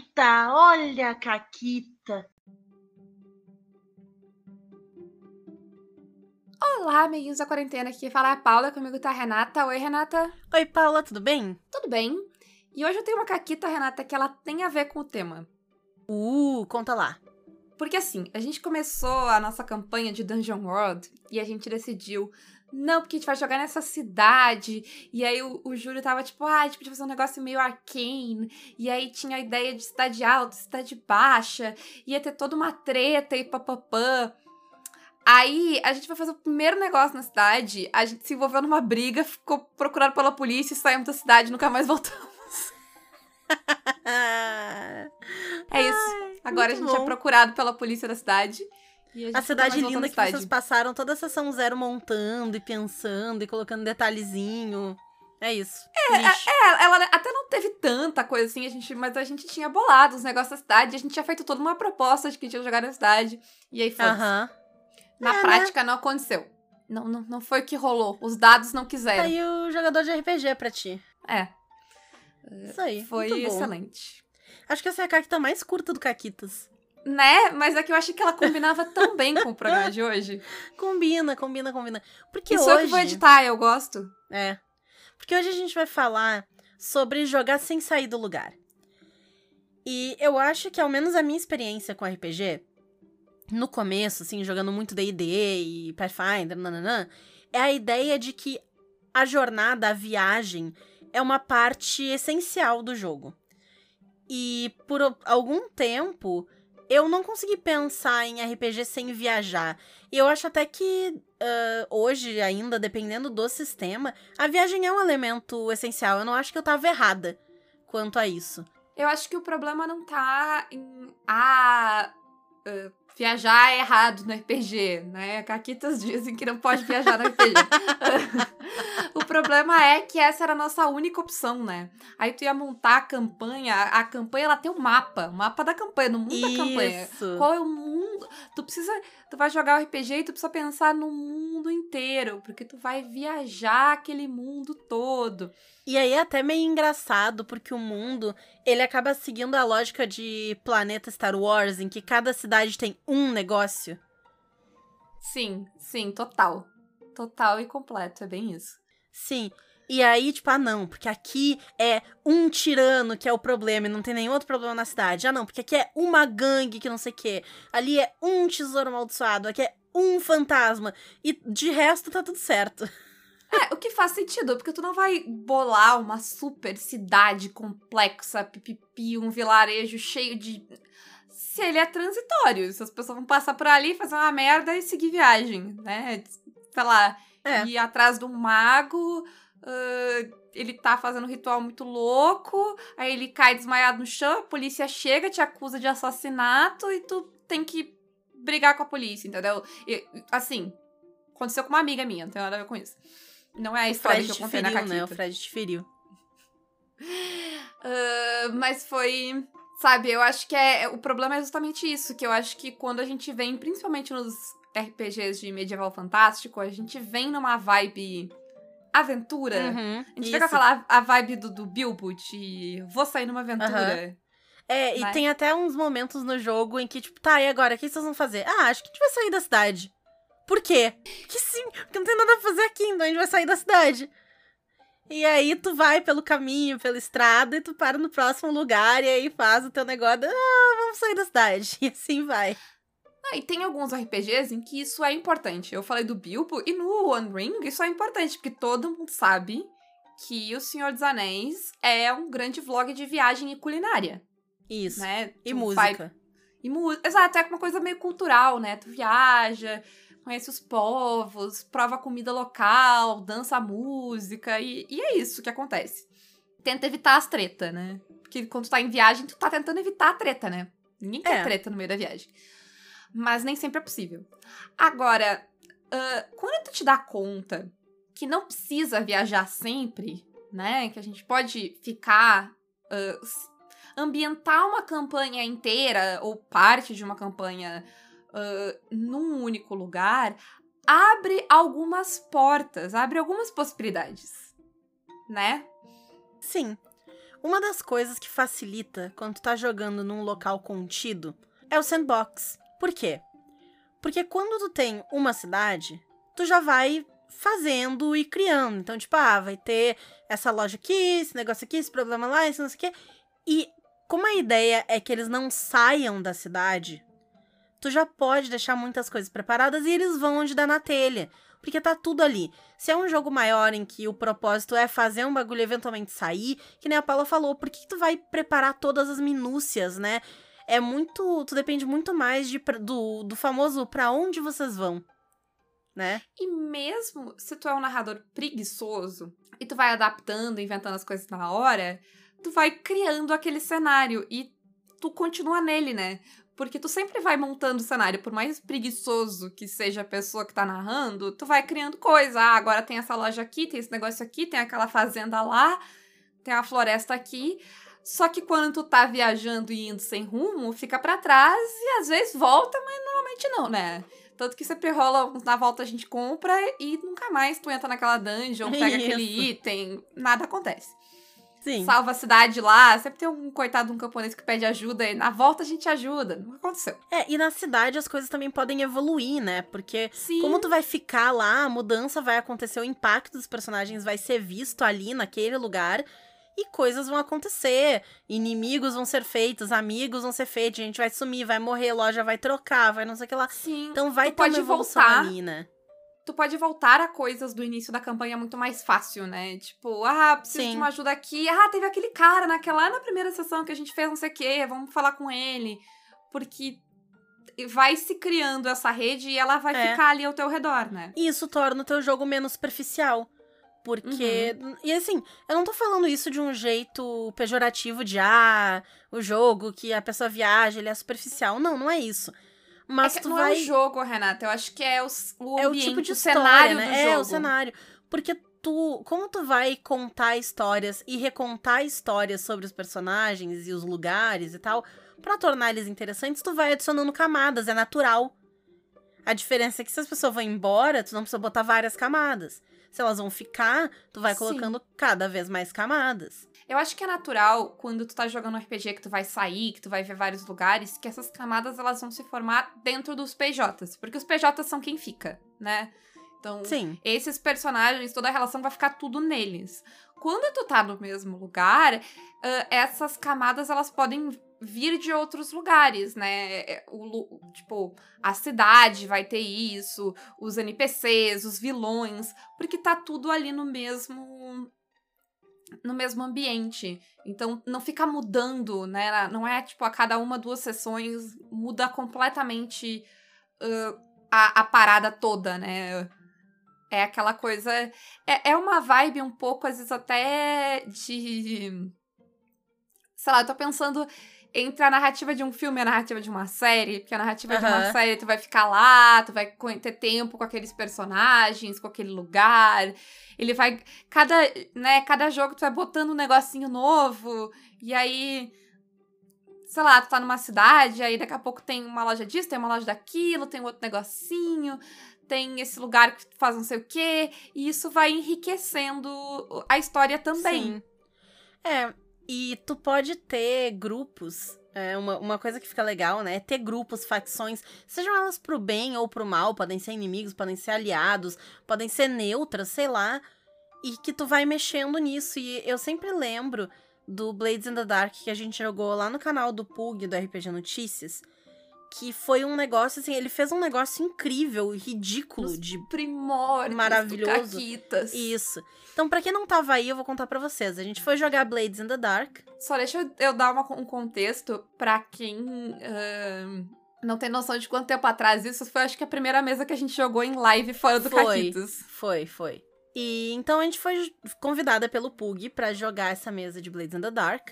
Caquita, olha a Caquita. Olá, amiguinhos da quarentena, aqui fala é a Paula, comigo tá a Renata. Oi, Renata. Oi, Paula, tudo bem? Tudo bem? E hoje eu tenho uma caquita, Renata, que ela tem a ver com o tema. Uh, conta lá. Porque assim, a gente começou a nossa campanha de Dungeon World e a gente decidiu, não, porque a gente vai jogar nessa cidade. E aí o, o Júlio tava tipo, ah, a gente podia fazer um negócio meio arcane. E aí tinha a ideia de cidade alta, cidade baixa. Ia ter toda uma treta e papapã. Aí a gente vai fazer o primeiro negócio na cidade. A gente se envolveu numa briga, ficou procurado pela polícia e saímos da cidade e nunca mais voltamos. é isso. Agora a gente é bom. é procurado pela polícia da cidade. A, a, cidade linda que vocês passaram toda a sessão zero montando e pensando e colocando detalhezinho. É isso. É, é, é, ela até não teve tanta coisa assim, a gente, mas a gente tinha bolado os negócios da cidade, a gente tinha feito toda uma proposta de que tinha jogar na cidade. E aí foi. Uh -huh. Na é, prática, né? não aconteceu. Não, não, não foi o que rolou. Os dados não quiseram. Tá aí o jogador de RPG pra ti. É. Isso aí. Foi excelente. Acho que essa é a Caquita mais curta do Caquitas. Né? Mas é que eu achei que ela combinava tão bem com o programa de hoje. Combina, combina, combina. Porque Isso hoje... eu que vou editar, eu gosto. É. Porque hoje a gente vai falar sobre jogar sem sair do lugar. E eu acho que, ao menos a minha experiência com RPG, no começo, assim, jogando muito D&D e Pathfinder, nananã, é a ideia de que a jornada, a viagem, é uma parte essencial do jogo. E por algum tempo, eu não consegui pensar em RPG sem viajar. E eu acho até que uh, hoje, ainda, dependendo do sistema, a viagem é um elemento essencial. Eu não acho que eu tava errada quanto a isso. Eu acho que o problema não tá em. Ah. Uh, viajar é errado no RPG, né? Caquitas dizem que não pode viajar no RPG. o problema é que essa era a nossa única opção, né? Aí tu ia montar a campanha, a campanha ela tem um mapa, o um mapa da campanha, no mundo Isso. da campanha. Qual é o Tu precisa, tu vai jogar o RPG e tu precisa pensar no mundo inteiro, porque tu vai viajar aquele mundo todo. E aí é até meio engraçado, porque o mundo, ele acaba seguindo a lógica de planeta Star Wars, em que cada cidade tem um negócio. Sim, sim, total. Total e completo, é bem isso. Sim. E aí, tipo, ah, não, porque aqui é um tirano que é o problema e não tem nenhum outro problema na cidade. Ah, não, porque aqui é uma gangue que não sei o quê. Ali é um tesouro amaldiçoado, aqui é um fantasma. E de resto tá tudo certo. É, o que faz sentido, porque tu não vai bolar uma super cidade complexa, pipipi, um vilarejo cheio de. Se ele é transitório, se as pessoas vão passar por ali, fazer uma merda e seguir viagem, né? Sei lá, é. ir atrás de um mago. Uh, ele tá fazendo um ritual muito louco, aí ele cai desmaiado no chão, a polícia chega, te acusa de assassinato e tu tem que brigar com a polícia, entendeu? E, assim, aconteceu com uma amiga minha, não tem nada a ver com isso. Não é a história que eu contei feriu, na Caquita. Né? O Fred te feriu. Uh, mas foi. Sabe, eu acho que é. O problema é justamente isso. Que eu acho que quando a gente vem, principalmente nos RPGs de medieval fantástico, a gente vem numa vibe aventura. Uhum, a gente fica aquela a vibe do, do Bilbo de vou sair numa aventura. Uhum. É, e tem até uns momentos no jogo em que, tipo, tá, e agora? O que vocês vão fazer? Ah, acho que a gente vai sair da cidade. Por quê? Que sim, porque não tem nada a fazer aqui, então a gente vai sair da cidade. E aí tu vai pelo caminho, pela estrada, e tu para no próximo lugar, e aí faz o teu negócio, ah, vamos sair da cidade. E assim vai. Ah, e tem alguns RPGs em que isso é importante. Eu falei do Bilbo, e no One Ring isso é importante, porque todo mundo sabe que o Senhor dos Anéis é um grande vlog de viagem e culinária. Isso. Né? E tu música. Vai... E música. Exato, é uma coisa meio cultural, né? Tu viaja, conhece os povos, prova comida local, dança música, e, e é isso que acontece. Tenta evitar as treta, né? Porque quando tu tá em viagem, tu tá tentando evitar a treta, né? Ninguém quer é. treta no meio da viagem. Mas nem sempre é possível. Agora, uh, quando tu te dá conta que não precisa viajar sempre, né? Que a gente pode ficar. Uh, ambientar uma campanha inteira ou parte de uma campanha uh, num único lugar, abre algumas portas, abre algumas possibilidades, né? Sim. Uma das coisas que facilita quando tu tá jogando num local contido é o sandbox. Por quê? Porque quando tu tem uma cidade, tu já vai fazendo e criando. Então, tipo, ah, vai ter essa loja aqui, esse negócio aqui, esse problema lá, esse não sei o quê. E como a ideia é que eles não saiam da cidade, tu já pode deixar muitas coisas preparadas e eles vão onde dá na telha. Porque tá tudo ali. Se é um jogo maior em que o propósito é fazer um bagulho eventualmente sair, que nem a Paula falou, por que tu vai preparar todas as minúcias, né? É muito. Tu depende muito mais de, do, do famoso pra onde vocês vão. Né? E mesmo se tu é um narrador preguiçoso e tu vai adaptando, inventando as coisas na hora, tu vai criando aquele cenário e tu continua nele, né? Porque tu sempre vai montando o cenário, por mais preguiçoso que seja a pessoa que tá narrando, tu vai criando coisa. Ah, agora tem essa loja aqui, tem esse negócio aqui, tem aquela fazenda lá, tem a floresta aqui. Só que quando tu tá viajando e indo sem rumo, fica para trás e às vezes volta, mas normalmente não, né? Tanto que sempre rola, na volta a gente compra e nunca mais tu entra naquela dungeon, pega Isso. aquele item, nada acontece. Sim. Salva a cidade lá, sempre tem um coitado, um camponês que pede ajuda e na volta a gente ajuda. Não aconteceu. É, e na cidade as coisas também podem evoluir, né? Porque Sim. como tu vai ficar lá, a mudança vai acontecer, o impacto dos personagens vai ser visto ali naquele lugar. E coisas vão acontecer. Inimigos vão ser feitos, amigos vão ser feitos, a gente vai sumir, vai morrer, loja vai trocar, vai não sei o que lá. Sim. Então vai Tu ter pode voltar. ali, né? tu pode voltar a coisas do início da campanha muito mais fácil, né? Tipo, ah, preciso Sim. de uma ajuda aqui. Ah, teve aquele cara naquela lá na primeira sessão que a gente fez não sei o quê, vamos falar com ele. Porque vai se criando essa rede e ela vai É. ficar ali ao teu redor, né? E isso torna o teu jogo menos superficial. Porque. Uhum. E assim, eu não tô falando isso de um jeito pejorativo de ah, o jogo que a pessoa viaja, ele é superficial. Não, não é isso. Mas é tu não vai. é o jogo, Renata. Eu acho que é o, o é o ambiente, tipo de o história, cenário né? do é, jogo. o cenário. Porque tu. Como tu vai contar histórias e recontar histórias sobre os personagens e os lugares e tal, pra tornar eles interessantes, tu vai adicionando camadas, é natural. A diferença é que se as pessoas vão embora, tu não precisa botar várias camadas. Se elas vão ficar, tu vai Sim. colocando cada vez mais camadas. Eu acho que é natural, quando tu tá jogando um RPG que tu vai sair, que tu vai ver vários lugares, que essas camadas elas vão se formar dentro dos PJs. Porque os PJs são quem fica, né? Então, Sim. esses personagens, toda a relação vai ficar tudo neles. Quando tu tá no mesmo lugar, ah, essas camadas elas podem vir de outros lugares, né? É, O, tipo, a cidade vai ter isso, os NPCs, os vilões, porque tá tudo ali no mesmo no mesmo ambiente. Então não fica mudando, né? Não é tipo a cada uma, duas sessões muda completamente ah, a, a parada toda, né? É aquela coisa. É, é uma vibe um pouco, às vezes, até de. Sei lá, eu tô pensando entre a narrativa de um filme e a narrativa de uma série, porque a narrativa de uma série tu vai ficar lá, tu vai ter tempo com aqueles personagens, com aquele lugar. Ele vai. Cada, né, cada jogo tu vai botando um negocinho novo, e aí. Sei lá, tu tá numa cidade, aí daqui a pouco tem uma loja disso, tem uma loja daquilo, tem outro negocinho, tem esse lugar que tu faz não sei o quê, e isso vai enriquecendo a história também. Sim. É, e tu pode ter grupos. É uma, uma coisa que fica legal, né? É ter grupos, facções, sejam elas pro bem ou pro mal, podem ser inimigos, podem ser aliados, podem ser neutras, sei lá. E que tu vai mexendo nisso. E eu sempre lembro do Blades in the Dark que a gente jogou lá no canal do Pug, do RPG Notícias. Que foi um negócio, assim, ele fez um negócio incrível, ridículo Nos de Primórdios Maravilhoso. Caquitas. isso. Então, pra quem não tava aí, eu vou contar pra vocês. A gente foi jogar Blades in the Dark. Só deixa eu, dar uma- um contexto pra quem ahn, não tem noção de quanto tempo atrás. Isso foi, acho que, a primeira mesa que a gente jogou em live fora do Foi. Caquitas. Foi, foi. E então a gente foi convidada pelo Pug pra jogar essa mesa de Blades in the Dark.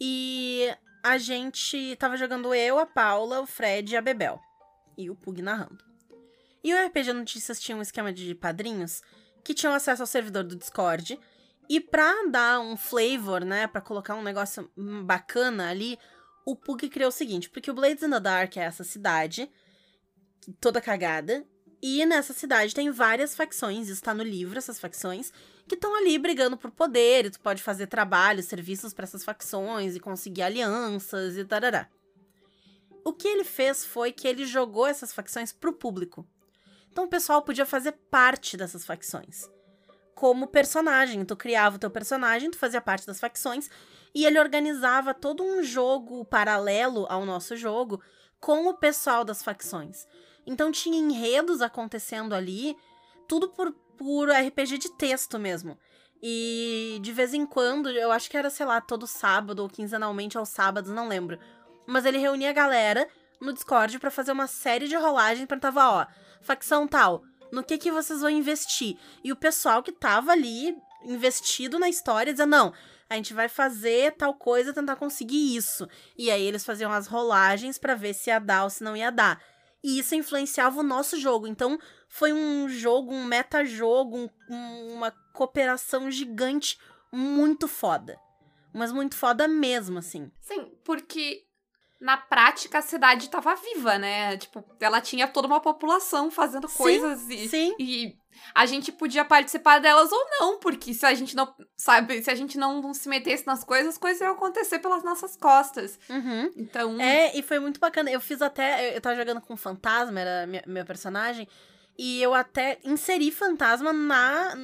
E a gente tava jogando eu, a Paula, o Fred e a Bebel. E o Pug narrando. E o RPG Notícias tinha um esquema de padrinhos que tinham acesso ao servidor do Discord. E pra dar um flavor, né, pra colocar um negócio bacana ali, o Pug criou o seguinte, porque o Blades in the Dark é essa cidade toda cagada, e nessa cidade tem várias facções, isso tá no livro, essas facções, que estão ali brigando por poder, e tu pode fazer trabalhos, serviços para essas facções e conseguir alianças e tarará. O que ele fez foi que ele jogou essas facções pro público. Então o pessoal podia fazer parte dessas facções. Como personagem, tu criava o teu personagem, tu fazia parte das facções e ele organizava todo um jogo paralelo ao nosso jogo com o pessoal das facções. Então tinha enredos acontecendo ali, tudo por, por RPG de texto mesmo. E de vez em quando, eu acho que era, sei lá, todo sábado ou quinzenalmente aos sábados, não lembro. Mas ele reunia a galera no Discord para fazer uma série de rolagens, perguntava, ó, facção tal, no que que vocês vão investir? E o pessoal que tava ali investido na história dizia, não, a gente vai fazer tal coisa, tentar conseguir isso. E aí eles faziam as rolagens para ver se ia dar ou se não ia dar. E isso influenciava o nosso jogo. Então, foi um jogo, um meta-jogo, um, uma cooperação gigante muito foda. Mas muito foda mesmo, assim. Sim, porque na prática a cidade estava viva, né? Tipo, ela tinha toda uma população fazendo Sim, coisas e, sim. e a gente podia participar delas ou não, porque se a gente não, sabe, se a gente não, se metesse nas coisas, as coisas iam acontecer pelas nossas costas. Uhum. Então, É, e foi muito bacana. Eu fiz até. Eu, tava jogando com fantasma, era minha- meu personagem. E eu até inseri fantasma na,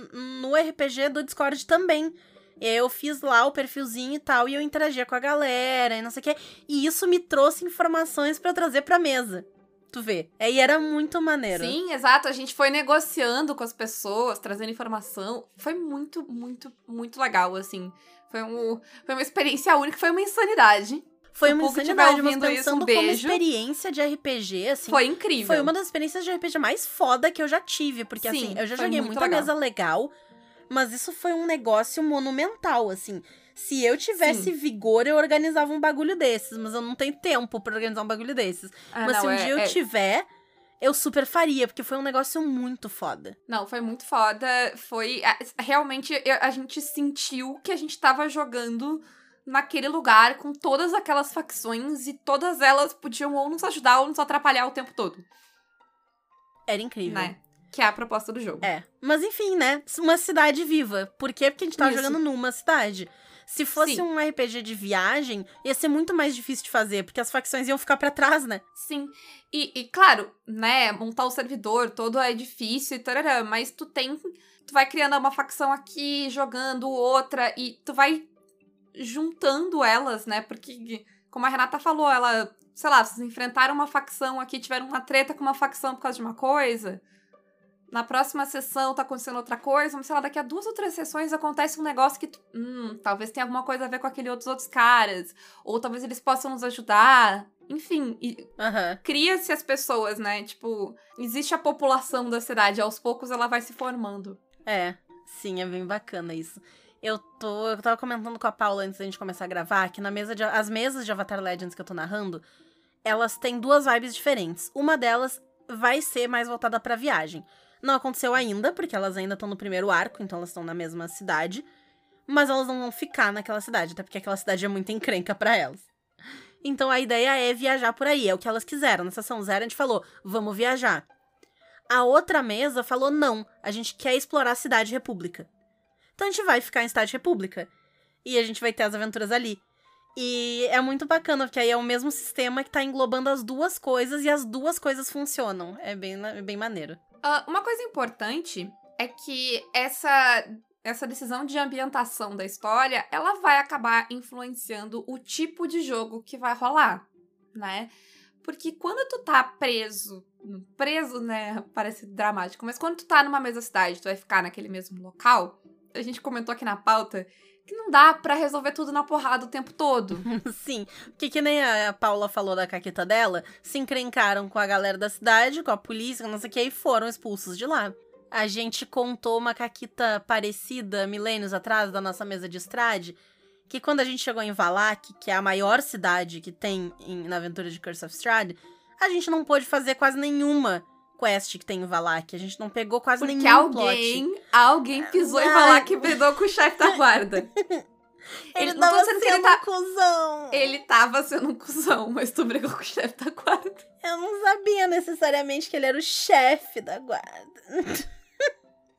no RPG do Discord também. Eu fiz lá o perfilzinho e tal, e eu interagia com a galera e não sei o quê. E isso me trouxe informações pra eu trazer pra mesa. Tu vê. É, e era muito maneiro. sim, exato, a gente foi negociando com as pessoas, trazendo informação. Foi muito, muito, muito legal, assim. Foi, um, foi uma experiência única, foi uma insanidade. Foi uma insanidade, mas ouvindo isso, pensando um como beijo. experiência de RPG, assim. Foi incrível. Foi uma das experiências de RPG mais foda que eu já tive. Porque, Sim, assim, eu já joguei muito muita legal. mesa legal, mas isso foi um negócio monumental, assim. Se eu tivesse vigor, eu organizava um bagulho desses, mas eu não tenho tempo pra organizar um bagulho desses. Ah, mas não, se um é- dia eu é- tiver, eu super faria, porque foi um negócio muito foda. Não, foi muito foda. Foi. Realmente, eu- a gente sentiu que a gente tava jogando naquele lugar com todas aquelas facções e todas elas podiam ou nos ajudar ou nos atrapalhar o tempo todo, Era incrível. né? Que é a proposta do jogo. É. Mas enfim, né? Uma cidade viva. Por quê? Porque a gente tava Isso. jogando numa cidade. Se fosse Sim. um RPG de viagem, ia ser muito mais difícil de fazer, porque as facções iam ficar pra trás, né? Sim. E, e, claro, né, montar o servidor todo é difícil e tarará, mas tu tem. Tu vai criando uma facção aqui, jogando outra, e tu vai juntando elas, né? Porque, como a Renata falou, ela, sei lá, vocês enfrentaram uma facção aqui, tiveram uma treta com uma facção por causa de uma coisa. Na próxima sessão tá acontecendo outra coisa, mas sei lá, daqui a duas ou três sessões acontece um negócio que, hum, talvez tenha alguma coisa a ver com aquele outros outros caras. Ou talvez eles possam nos ajudar. Enfim, Aham. cria-se as pessoas, né? Tipo, existe a população da cidade, aos poucos ela vai se formando. É, sim, é bem bacana isso. Eu tô. Eu tava comentando com a Paula antes da gente começar a gravar que na mesa de. As mesas de Avatar Legends que eu tô narrando, elas têm duas vibes diferentes. Uma delas vai ser mais voltada pra viagem. Não aconteceu ainda, porque elas ainda estão no primeiro arco, então elas estão na mesma cidade. Mas elas não vão ficar naquela cidade, até porque aquela cidade é muito encrenca pra elas. Então a ideia é viajar por aí, é o que elas quiseram. Na sessão zero a gente falou, vamos viajar. A outra mesa falou, não, a gente quer explorar a cidade república. Então a gente vai ficar em cidade república. E a gente vai ter as aventuras ali. E é muito bacana, porque aí é o mesmo sistema que tá englobando as duas coisas e as duas coisas funcionam. É bem, é bem maneiro. Ah, uma coisa importante é que essa, essa decisão de ambientação da história, ela vai acabar influenciando o tipo de jogo que vai rolar, né? Porque quando tu tá preso, preso, né, parece dramático, mas quando tu tá numa mesma cidade, tu vai ficar naquele mesmo local, a gente comentou aqui na pauta que não dá pra resolver tudo na porrada o tempo todo. Sim, porque que nem a Paula falou da caqueta dela, se encrencaram com a galera da cidade, com a polícia, não sei o que, e foram expulsos de lá. A gente contou uma caquita parecida milênios atrás da nossa mesa de estrade, que quando a gente chegou em Valak, que é a maior cidade que tem em- na aventura de Curse of Strahd, a gente não pôde fazer quase nenhuma quest que tem em Valak. A gente não pegou quase Porque nenhum plot. alguém, alguém pisou em Ai. falar que brigou com o chefe da guarda. Ele, não tô tava sendo que ele tá- cuzão. Ele tava sendo um cuzão, mas tu brigou com o chefe da guarda. Eu não sabia necessariamente que ele era o chefe da guarda.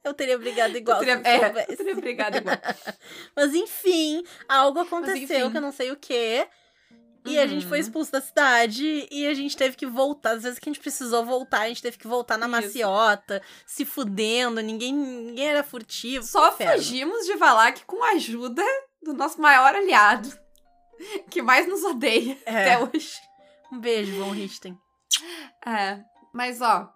Eu teria brigado igual. Eu teria, se é, eu teria brigado igual. Mas enfim, algo aconteceu enfim. que eu não sei o quê. E a gente foi Uhum. expulso da cidade e a gente teve que voltar. Às vezes que a gente precisou voltar, a gente teve que voltar na Isso. maciota, se fudendo, ninguém, ninguém era furtivo. Só fugimos de Valak com a ajuda do nosso maior aliado, que mais nos odeia É. até hoje. Um beijo, Von Richten. É, mas ó,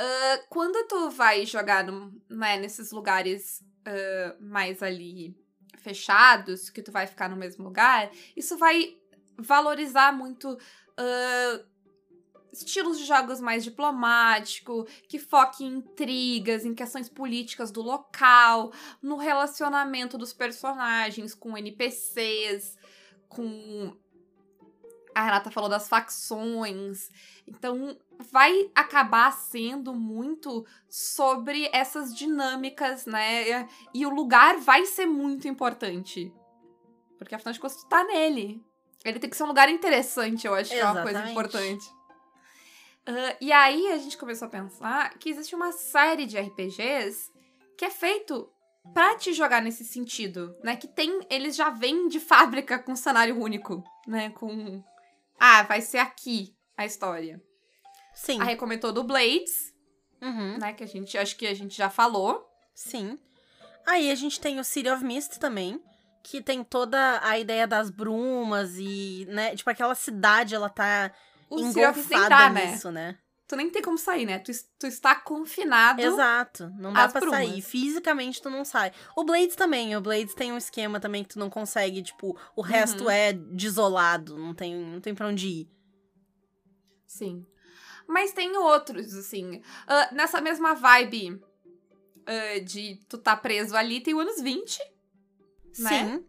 ah, quando tu vai jogar no- né, nesses lugares ah, mais ali fechados, que tu vai ficar no mesmo lugar, isso vai valorizar muito ah, estilos de jogos mais diplomático, que foque em intrigas, em questões políticas do local, no relacionamento dos personagens com NPCs, com a Renata falou das facções. Então, vai acabar sendo muito sobre essas dinâmicas, né? E o lugar vai ser muito importante. Porque afinal de contas, tu tá nele. Ele tem que ser um lugar interessante, eu acho que é uma coisa Exatamente. importante. Ah, e aí a gente começou a pensar que existe uma série de RPGs que é feito pra te jogar nesse sentido, né? Que tem. Eles já vêm de fábrica com cenário único, né? Com. Ah, vai ser aqui a história. Sim. A recomendou do Blades, Uhum, né? Que a gente acho que a gente já falou. sim. Aí a gente tem o City of Mist também, que tem toda a ideia das brumas e, né? Tipo, aquela cidade, ela tá O engolfada né? nisso, né? Tu nem tem como sair, né? Tu, tu está confinado. Exato. Não dá pra brumas. sair. Fisicamente tu não sai. O Blades também. O Blades tem um esquema também que tu não consegue, tipo, o resto Uhum. é desolado. Não tem, não tem pra onde ir. Sim. Mas tem outros, assim. Ah, nessa mesma vibe ah, de tu tá preso ali, tem o anos 20. Né? Sim.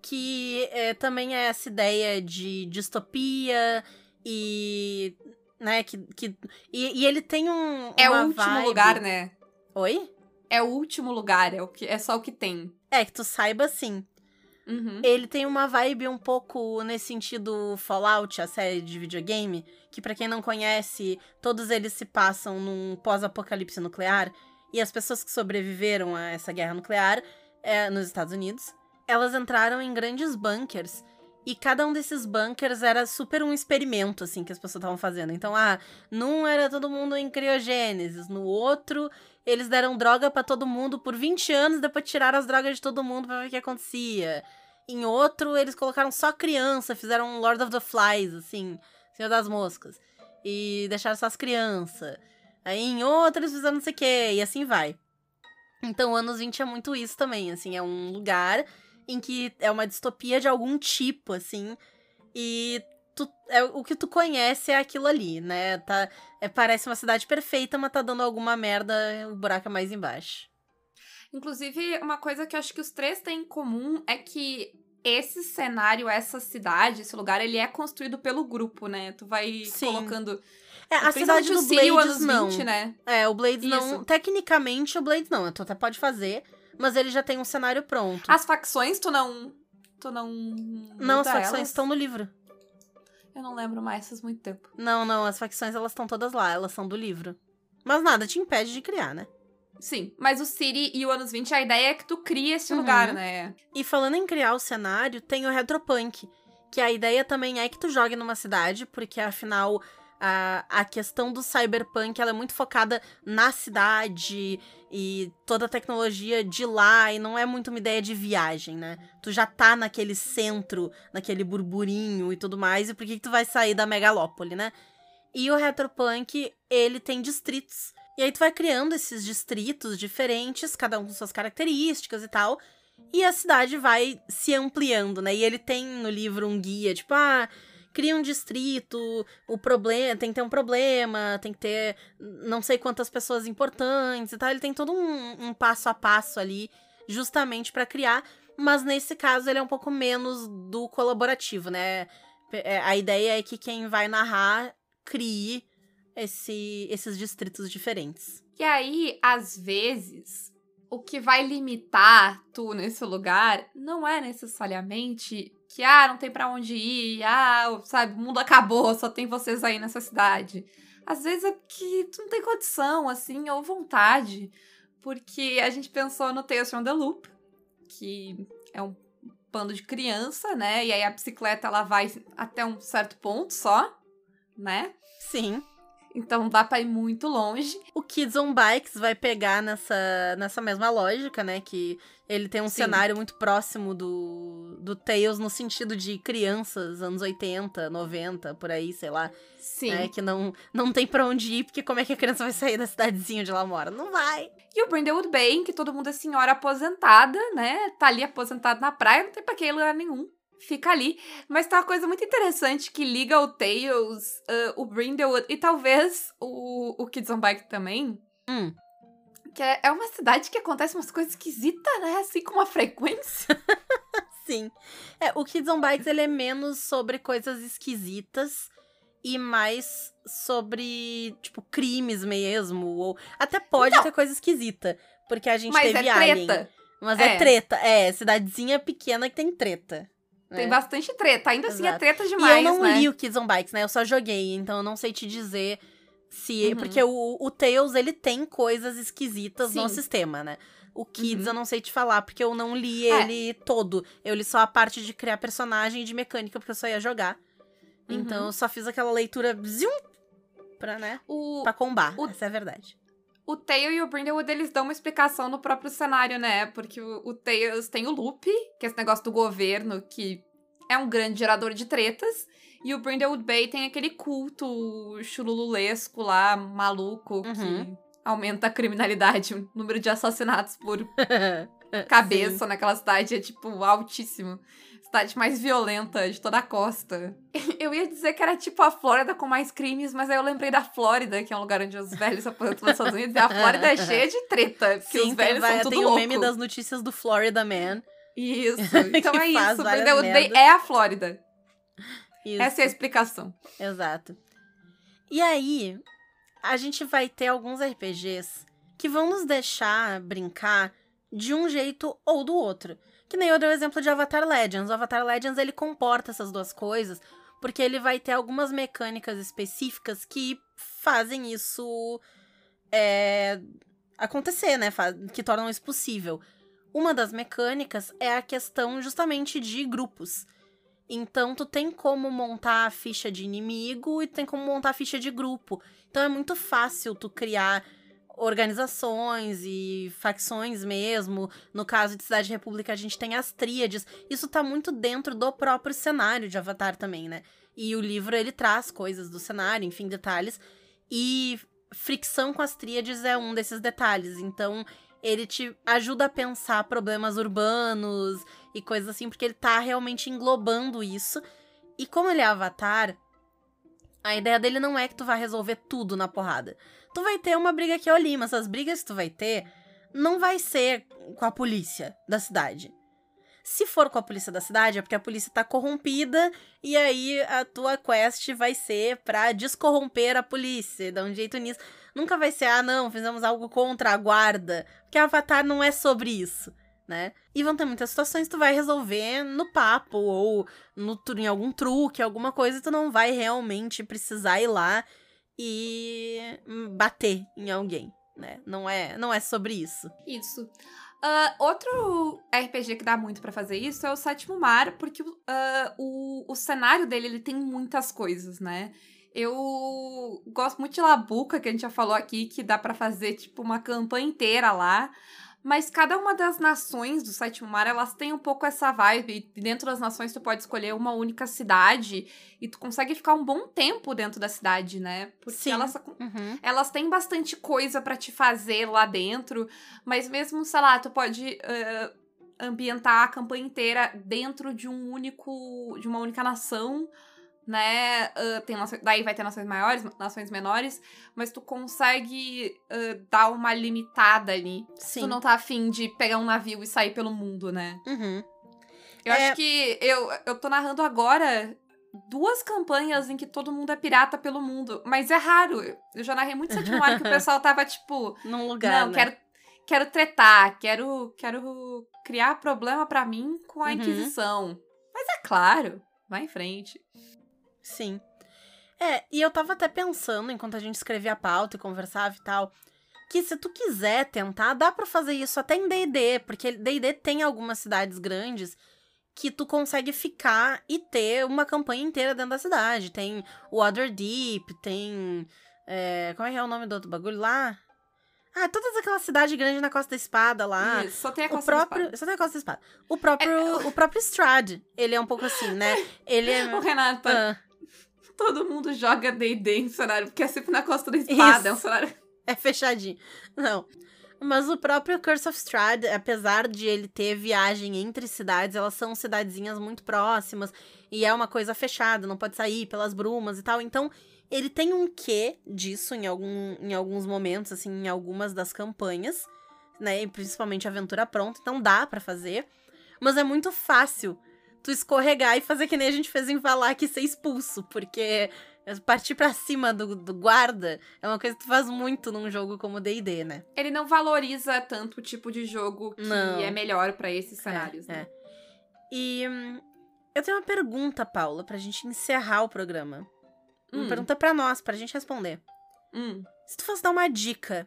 Que é, também é essa ideia de distopia e. Né, que. que e, e ele tem um. É o último vibe- lugar, né? Oi? É o último lugar, é, o que, é só o que tem. É, que tu saiba sim. Uhum. Ele tem uma vibe um pouco nesse sentido Fallout, a série de videogame, que pra quem não conhece, todos eles se passam num pós-apocalipse nuclear, e as pessoas que sobreviveram a essa guerra nuclear é, nos Estados Unidos, elas entraram em grandes bunkers, e cada um desses bunkers era super um experimento, assim, que as pessoas estavam fazendo. Então, ah, num era todo mundo em criogênesis, no outro eles deram droga pra todo mundo por 20 anos, depois tiraram as drogas de todo mundo pra ver o que acontecia. Em outro, eles colocaram só criança, fizeram um Lord of the Flies, assim, Senhor das Moscas. E deixaram só as crianças. Aí em outro, eles fizeram não sei o quê, e assim vai. Então, anos 20 é muito isso também, assim, é um lugar em que é uma distopia de algum tipo, assim, e tu, é, o que tu conhece é aquilo ali, né? Tá, é, parece uma cidade perfeita, mas tá dando alguma merda, o buraco é mais embaixo. Inclusive, uma coisa que eu acho que os três têm em comum é que esse cenário, essa cidade, esse lugar, ele é construído pelo grupo, né? Tu vai Sim. colocando. É, a cidade do Blades anos não. 20, né? É, o Blades não. Isso. Tecnicamente, o Blades não. Tu até pode fazer, mas ele já tem um cenário pronto. As facções, tu não. Tu não. não, as facções elas? estão no livro. Eu não lembro mais faz muito tempo. Não, não, as facções elas estão todas lá, elas são do livro. Mas nada te impede de criar, né? Sim, mas o City e o anos 20, a ideia é que tu cria esse Uhum. lugar, né? E falando em criar o cenário, tem o Retropunk, que a ideia também é que tu jogue numa cidade, porque afinal a, a questão do cyberpunk ela é muito focada na cidade e toda a tecnologia de lá, e não é muito uma ideia de viagem, né? Tu já tá naquele centro, naquele burburinho e tudo mais, e por que, que tu vai sair da megalópole, né? E o Retropunk, ele tem distritos. E aí tu vai criando esses distritos diferentes, cada um com suas características e tal. E a cidade vai se ampliando, né? E ele tem no livro um guia, tipo, ah, cria um distrito, o problema, tem que ter um problema, tem que ter não sei quantas pessoas importantes e tal. Ele tem todo um, um passo a passo ali, justamente pra criar. Mas nesse caso ele é um pouco menos do colaborativo, né? É, A ideia é que quem vai narrar crie esse, esses distritos diferentes. E aí, às vezes, o que vai limitar tu nesse lugar não é necessariamente que, ah, não tem pra onde ir, ah, sabe, o mundo acabou, só tem vocês aí nessa cidade. Às vezes é que tu não tem condição, assim, ou vontade. porque a gente pensou no Tales from the Loop, que é um bando de criança, né? E aí a bicicleta ela vai até um certo ponto só, né? Sim. Então dá pra ir muito longe. O Kids on Bikes vai pegar nessa, nessa mesma lógica, né? Que ele tem um Sim. cenário muito próximo do, do Tails no sentido de crianças, anos 80, 90, por aí, sei lá. Sim. Né, que não, não tem pra onde ir, porque como é que a criança vai sair da cidadezinha onde ela mora? Não vai. E o Brindlewood Bay, que todo mundo é senhora aposentada, né? Tá ali aposentado na praia, não tem pra que ir lugar nenhum. Fica ali. Mas tá uma coisa muito interessante que liga o Tails, ah, o Brindlewood e talvez o, o Kids on Bike também. Hum. Que é, é uma cidade que acontece umas coisas esquisitas, né? Assim, com uma frequência. Sim. É, o Kids on Bikes, ele é menos sobre coisas esquisitas e mais sobre, tipo, crimes mesmo. Ou até pode ter coisa esquisita. Porque a gente Mas teve é Alien. treta. Mas é. É. treta. É, cidadezinha pequena que tem treta. Tem né? bastante treta. Ainda assim é Exato. treta E demais, eu não né? li o Kids on Bikes, né? Eu só joguei, então eu não sei te dizer se. Uhum. Porque o, o Tails, ele tem coisas esquisitas no Sim. sistema, né? O Kids Uhum. eu não sei te falar, porque eu não li É. ele todo. Eu li só a parte de criar personagem e de mecânica, porque eu só ia jogar. Então Uhum. eu só fiz aquela leitura zium, pra, né? O, Pra combar. o- Essa é a verdade. O Tail e o Brindlewood, eles dão uma explicação no próprio cenário, né? Porque o, o Tails tem o Loop, que é esse negócio do governo, que é um grande gerador de tretas. E o Brindlewood Bay tem aquele culto chulululesco lá, maluco, Uhum. que aumenta a criminalidade. O número de assassinatos por cabeça naquela cidade é, tipo, altíssimo. Cidade mais violenta de toda a costa. Eu ia dizer que era tipo a Flórida com mais crimes, mas aí eu lembrei da Flórida, que é um lugar onde os velhos aposentam nos Estados Unidos, e a Flórida é cheia de treta, porque Sim, os tem, velhos vai- são tudo tem o louco. meme das notícias do Florida Man. Isso, então é isso, é a Flórida. Isso. Essa é a explicação. Exato. E aí, a gente vai ter alguns RPGs que vão nos deixar brincar de um jeito ou do outro. Que nem eu dei o exemplo de Avatar Legends. O Avatar Legends, ele comporta essas duas coisas, porque ele vai ter algumas mecânicas específicas que fazem isso é, acontecer, né? Que tornam isso possível. Uma das mecânicas é a questão justamente de grupos. Então, tu tem como montar a ficha de inimigo e tem como montar a ficha de grupo. Então, é muito fácil tu criar organizações e facções mesmo. No caso de Cidade República, a gente tem as tríades. Isso tá muito dentro do próprio cenário de Avatar também, né? E o livro, ele traz coisas do cenário, enfim, detalhes. E fricção com as tríades é um desses detalhes. Então, ele te ajuda a pensar problemas urbanos e coisas assim, porque ele tá realmente englobando isso. E como ele é Avatar, a ideia dele não é que tu vai resolver tudo na porrada. Tu vai ter uma briga aqui ou ali, mas as brigas que tu vai ter não vai ser com a polícia da cidade. Se for com a polícia da cidade, é porque a polícia tá corrompida e aí a tua quest vai ser pra descorromper a polícia, dar um jeito nisso. Nunca vai ser, ah, não, fizemos algo contra a guarda. Porque Avatar não é sobre isso, né? E vão ter muitas situações que tu vai resolver no papo ou no, em algum truque, alguma coisa, tu não vai realmente precisar ir lá e hum, bater em alguém, né? Não é, não é sobre isso. Isso. Ah, outro RPG que dá muito pra fazer isso é o Sétimo Mar, porque ah, o, o cenário dele ele tem muitas coisas, né? Eu gosto muito de Labuca, que a gente já falou aqui, que dá pra fazer tipo uma campanha inteira lá. Mas cada uma das nações do Sétimo Mar, elas têm um pouco essa vibe. E dentro das nações, tu pode escolher uma única cidade e tu consegue ficar um bom tempo dentro da cidade, né? Porque Sim. elas Uhum. elas têm bastante coisa pra te fazer lá dentro, mas mesmo, sei lá, tu pode eh, ambientar a campanha inteira dentro de um único, de uma única nação, né? Ah, tem nações- daí vai ter nações maiores, nações menores, mas tu consegue ah, dar uma limitada ali. Sim. tu não tá afim de pegar um navio e sair pelo mundo, né? Uhum. Eu É. acho que eu, eu tô narrando agora duas campanhas em que todo mundo é pirata pelo mundo. Mas é raro. Eu já narrei muito sétimo ar que o pessoal tava tipo. Num lugar, não, né? quero, quero tretar, quero, quero criar problema pra mim com a Uhum. Inquisição. Mas é claro, vai em frente. Sim. É, e eu tava até pensando, enquanto a gente escrevia a pauta e conversava e tal, que se tu quiser tentar, dá pra fazer isso até em D&D, porque D&D tem algumas cidades grandes que tu consegue ficar e ter uma campanha inteira dentro da cidade. Tem Waterdeep, tem... É, como é que é o nome do outro bagulho lá? Ah, todas aquelas cidades grandes na Costa da Espada lá. Isso, só tem a O Costa da próprio, Espada. só tem a Costa da Espada. O próprio, o próprio Strad, ele é um pouco assim, né? Ele é... Ô, Renata, Ah, todo mundo joga D&D em cenário, porque é sempre na Costa da Espada, Isso. é um cenário... É fechadinho. Não. Mas o próprio Curse of Strahd, apesar de ele ter viagem entre cidades, elas são cidadezinhas muito próximas e é uma coisa fechada, não pode sair pelas brumas e tal. Então, ele tem um quê disso em, algum, em alguns momentos, assim, em algumas das campanhas, né? E principalmente Aventura Pronta, então dá pra fazer. Mas é muito fácil tu escorregar e fazer que nem a gente fez em Valak e ser expulso, porque partir pra cima do, do guarda é uma coisa que tu faz muito num jogo como D&D, né? Ele não valoriza tanto o tipo de jogo que Não. é melhor pra esses cenários, é, né? é. E hum, eu tenho uma pergunta, Paula, pra gente encerrar o programa. Uma Hum. pergunta pra nós, pra gente responder. Hum. Se tu fosse dar uma dica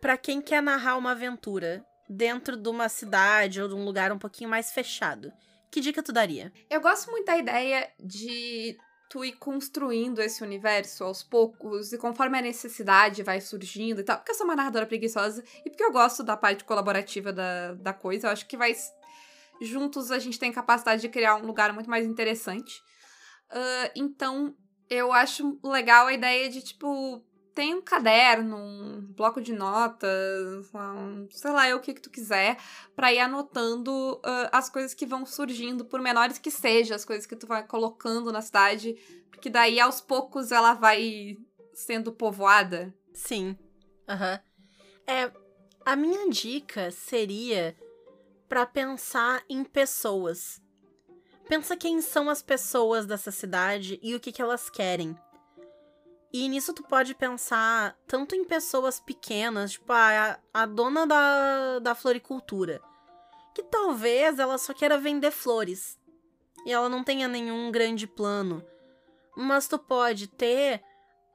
pra quem quer narrar uma aventura dentro de uma cidade ou de um lugar um pouquinho mais fechado, que dica tu daria? Eu gosto muito da ideia de tu ir construindo esse universo aos poucos e conforme a necessidade vai surgindo e tal. Porque eu sou uma narradora preguiçosa e porque eu gosto da parte colaborativa da, da coisa. Eu acho que vai. Juntos a gente tem capacidade de criar um lugar muito mais interessante. Ah, então, eu acho legal a ideia de, tipo, tem um caderno, um bloco de notas, um, sei lá, é o que que tu quiser, pra ir anotando ah, as coisas que vão surgindo, por menores que sejam, as coisas que tu vai colocando na cidade, porque daí aos poucos ela vai sendo povoada. Sim. Aham. É, a minha dica seria pra pensar em pessoas. Pensa quem são as pessoas dessa cidade e o que, que elas querem. E nisso tu pode pensar tanto em pessoas pequenas, tipo a, a dona da, da floricultura, que talvez ela só queira vender flores e ela não tenha nenhum grande plano. Mas tu pode ter,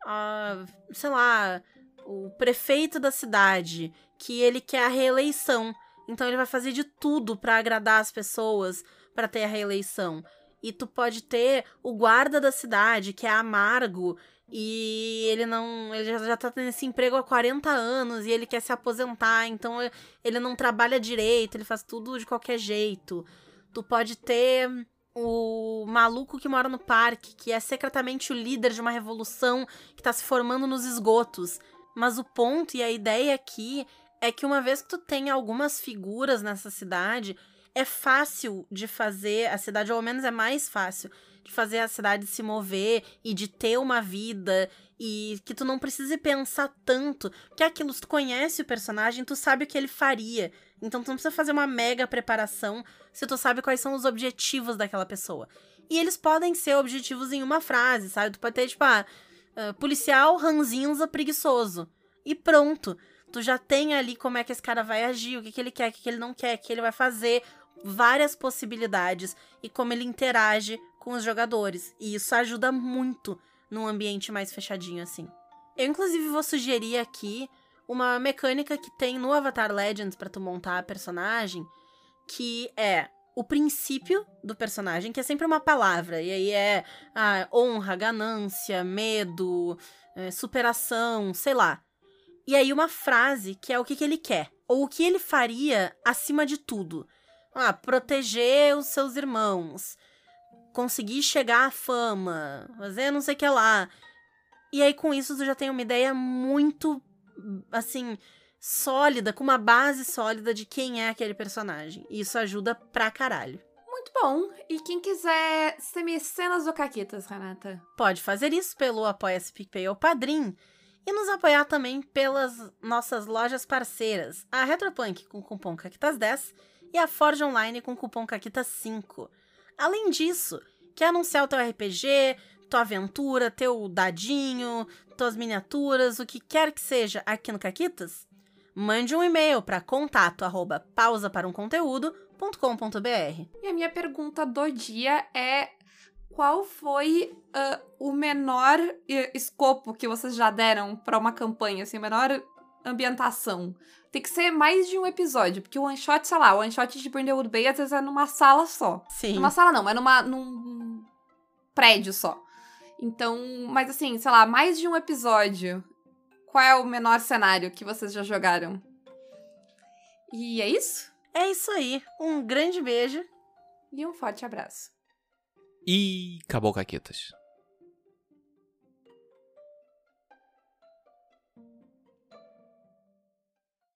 ah, sei lá, o prefeito da cidade, que ele quer a reeleição. Então ele vai fazer de tudo pra agradar as pessoas pra ter a reeleição. E tu pode ter o guarda da cidade, que é amargo, e ele não. Ele já, já tá tendo esse emprego há 40 anos e ele quer se aposentar, então ele não trabalha direito, ele faz tudo de qualquer jeito. Tu pode ter o maluco que mora no parque, que é secretamente o líder de uma revolução que tá se formando nos esgotos. Mas o ponto e a ideia aqui é que uma vez que tu tem algumas figuras nessa cidade, é fácil de fazer a cidade, ou ao menos é mais fácil de fazer a cidade se mover e de ter uma vida e que tu não precise pensar tanto, porque é aquilo, tu conhece o personagem, tu sabe o que ele faria. Então tu não precisa fazer uma mega preparação se tu sabe quais são os objetivos daquela pessoa. E eles podem ser objetivos em uma frase, sabe? Tu pode ter, tipo, ah, ah, policial ranzinza preguiçoso. E pronto. Tu já tem ali como é que esse cara vai agir, o que, que ele quer, o que, que ele não quer, o que ele vai fazer, várias possibilidades e como ele interage com os jogadores. E isso ajuda muito num ambiente mais fechadinho assim. Eu, inclusive, vou sugerir aqui uma mecânica que tem no Avatar Legends pra tu montar a personagem, que é o princípio do personagem, que é sempre uma palavra. E aí é ah, honra, ganância, medo, eh, superação, sei lá. E aí uma frase que é o que, que ele quer. Ou o que ele faria acima de tudo. Ah, proteger os seus irmãos. Conseguir chegar à fama. Fazer não sei o que lá. E aí com isso tu já tem uma ideia muito, assim, sólida, com uma base sólida de quem é aquele personagem. E isso ajuda pra caralho. Muito bom. E quem quiser ser mecenas do Caquitas, Renata? Pode fazer isso pelo Apoia-se PicPay ou Padrim e nos apoiar também pelas nossas lojas parceiras, a Retropunk com cupom CAQUITAS10 e a Forge Online com cupom CAQUITAS5. Além disso, quer anunciar o teu RPG, tua aventura, teu dadinho, tuas miniaturas, o que quer que seja aqui no Caquitas? Mande um e-mail para contato arroba pausa para um conteúdo.com.br. E a minha pergunta do dia é: qual foi ah, o menor eh, escopo que vocês já deram pra uma campanha? Assim, o menor ambientação. Tem que ser mais de um episódio, porque o one shot, sei lá, o one shot de Brindlewood Bay às vezes é numa sala só. Sim. Numa sala não, é numa, num prédio só. Então, mas assim, sei lá, mais de um episódio. Qual é o menor cenário que vocês já jogaram? E é isso? É isso aí. Um grande beijo. E um forte abraço. E acabou, Caquetas.